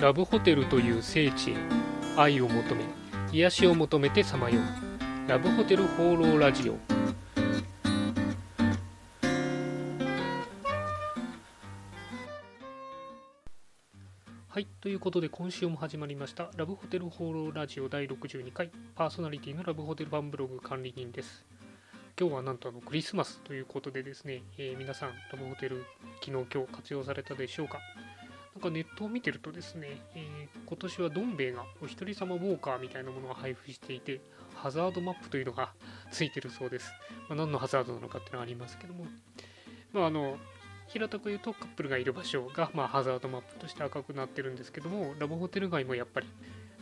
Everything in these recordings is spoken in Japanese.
ラブホテルという聖地へ愛を求め癒しを求めてさまよう。ラブホテル放浪ラジオ。はいということで今週も始まりましたラブホテル放浪ラジオ第62回パーソナリティのラブホテルファンブログ管理人です。今日はなんとあのクリスマスということでですね、えー皆さんラブホテル昨日今日活用されたでしょうか？なんかネットを見てるとですね、えー今年はどん兵衛がお一人様ウォーカーみたいなものを配布していて、ハザードマップというのがついてるそうです。まあ、何のハザードなのかっていうのはありますけども、まあ、あの平たく言うとカップルがいる場所が、まあ、ハザードマップとして赤くなってるんですけども、ラブホテル街もやっぱり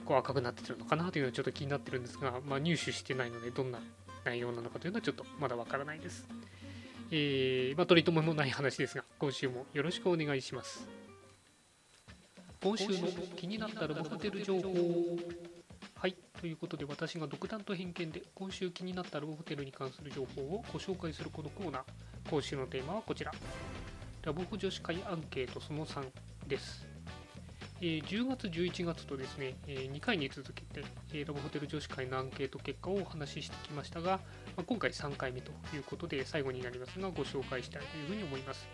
こう赤くなってるのかなというのはちょっと気になってるんですが、まあ、入手してないので、どんな内容なのかというのはちょっとまだわからないです。えーまあ、取り留めもない話ですが、今週もよろしくお願いします。今週の気になったラブホテル情報はいということで私が独断と偏見で今週気になったラブホテルに関する情報をご紹介するこのコーナー今週のテーマはこちら。ラブホ女子会アンケートその3です、えー10月11月とですね、え2回に続けて、えーラブホテル女子会のアンケート結果をお話ししてきましたが、まあ今回3回目ということで最後になりますがご紹介したいというふうに思います。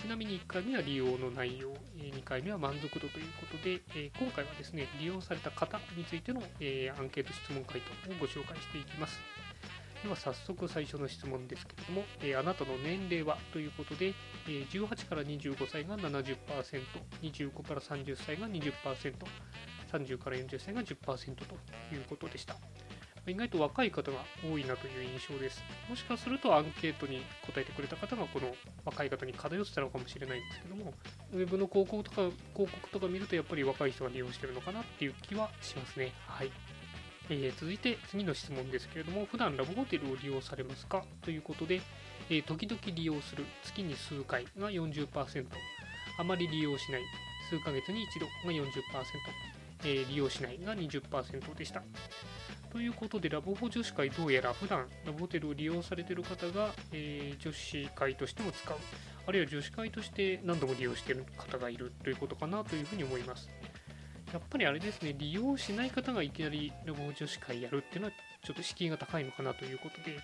ちなみに1回目は利用の内容、2回目は満足度ということで、今回はですね、利用された方についての、アンケート質問回答をご紹介していきます。では早速最初の質問ですけれども、えあなたの年齢はということで、えー18から25歳が70%、25から30歳が20%、30から40歳が10%ということでした。意外と若い方が多いなという印象です。もしかするとアンケートに答えてくれた方がこの若い方に偏ってたのかもしれないんですけども、ウェブの広告とか広告とか見るとやっぱり若い人が利用してるのかなっていう気はしますね。はい。えー続いて次の質問ですけれども、普段ラブホテルを利用されますかということで、えー時々利用する、月に数回が40%、あまり利用しない、数ヶ月に一度が40%、えー利用しないが20%でした。ということで、ラブホ女子会どうやら普段ラブホテルを利用されている方が、えー女子会としても使う、あるいは女子会として何度も利用している方がいるということかなというふうに思います。やっぱりあれですね、利用しない方がいきなりラブホ女子会やるっていうのはちょっと敷居が高いのかなということで、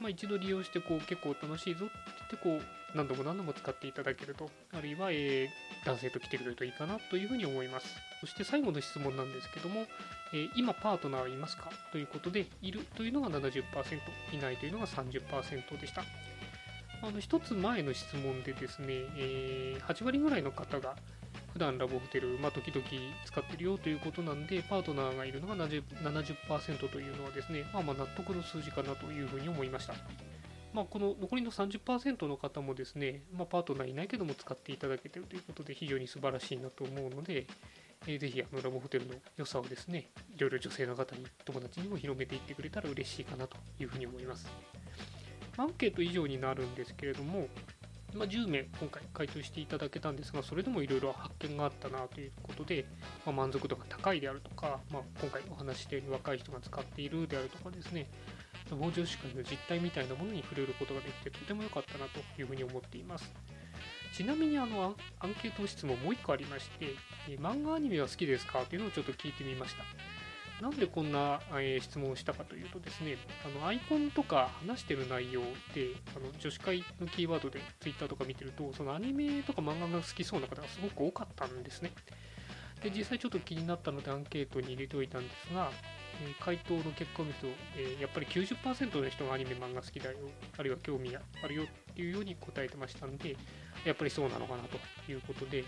まあ、一度利用してこう結構楽しいぞって言ってこう何度も何度も使っていただけると、あるいは、えー男性と来てくれるといいかなというふうに思います。そして最後の質問なんですけども、えー今パートナーはいますか？ということで、いるというのが70%、いないというのが30%でした。あの一つ前の質問でですね、えー8割ぐらいの方が普段ラブホテル、まあ、時々使ってるよということなんで、パートナーがいるのが70 70%というのはですね、まあ、ま納得の数字かなというふうに思いました。まあ、この残りの30%の方もですね、まあ、パートナーいないけども使っていただけているということで非常に素晴らしいなと思うので、えーぜひあのラブホテルの良さをですね、いろいろ女性の方に、友達にも広めていってくれたら嬉しいかなというふうに思います。アンケート以上になるんですけれども、まあ、10名今回回答していただけたんですが、それでもいろいろ発見があったなということで、まあ、満足度が高いであるとか、まあ、今回お話したように若い人が使っているであるとかですね、傍女子会の実態みたいなものに触れることができてとても良かったなというふうに思っています。ちなみにあのアンケート質問もう1個ありまして、え漫画アニメは好きですかというのをちょっと聞いてみました。なんでこんな、え質問をしたかというとですね、あのアイコンとか話してる内容で、あの女子会のキーワードで Twitter とか見てると、そのアニメとか漫画が好きそうな方がすごく多かったんですね。で、実際ちょっと気になったのでアンケートに入れておいたんですが、えー回答の結果を見ると、えやっぱり90%の人がアニメ漫画好きだよ、あるいは興味があるよっていうように答えてましたんで、やっぱりそうなのかなということで、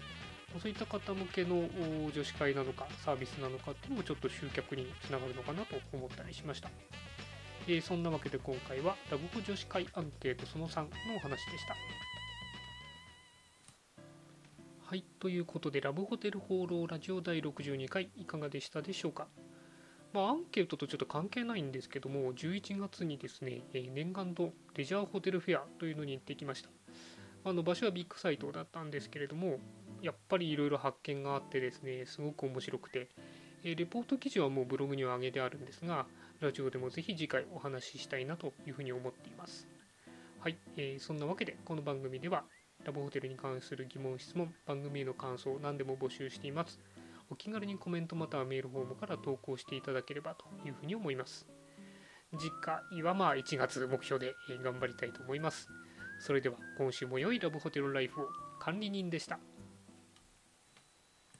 そういった方向けの女子会なのかサービスなのかっていうのもちょっと集客につながるのかなと思ったりしました。えーそんなわけで今回はラブホ女子会アンケートその3のお話でした。はい、ということでラブホテル放浪ラジオ第62回いかがでしたでしょうか？まあ、アンケートとちょっと関係ないんですけども、11月にですね、えー念願のレジャーホテルフェアというのに行ってきました。あの場所はビッグサイトだったんですけれども、やっぱりいろいろ発見があってですね、すごく面白くて、えレポート記事はもうブログには上げてあるんですが、ラジオでもぜひ次回お話ししたいなというふうに思っています。はい、えーそんなわけでこの番組ではラブホテルに関する疑問、質問、番組への感想、何でも募集しています。お気軽にコメントまたはメールフォームから投稿していただければというふうに思います。次回はまあ1月目標で頑張りたいと思います。それでは今週も良いラブホテルライフを。管理人でした。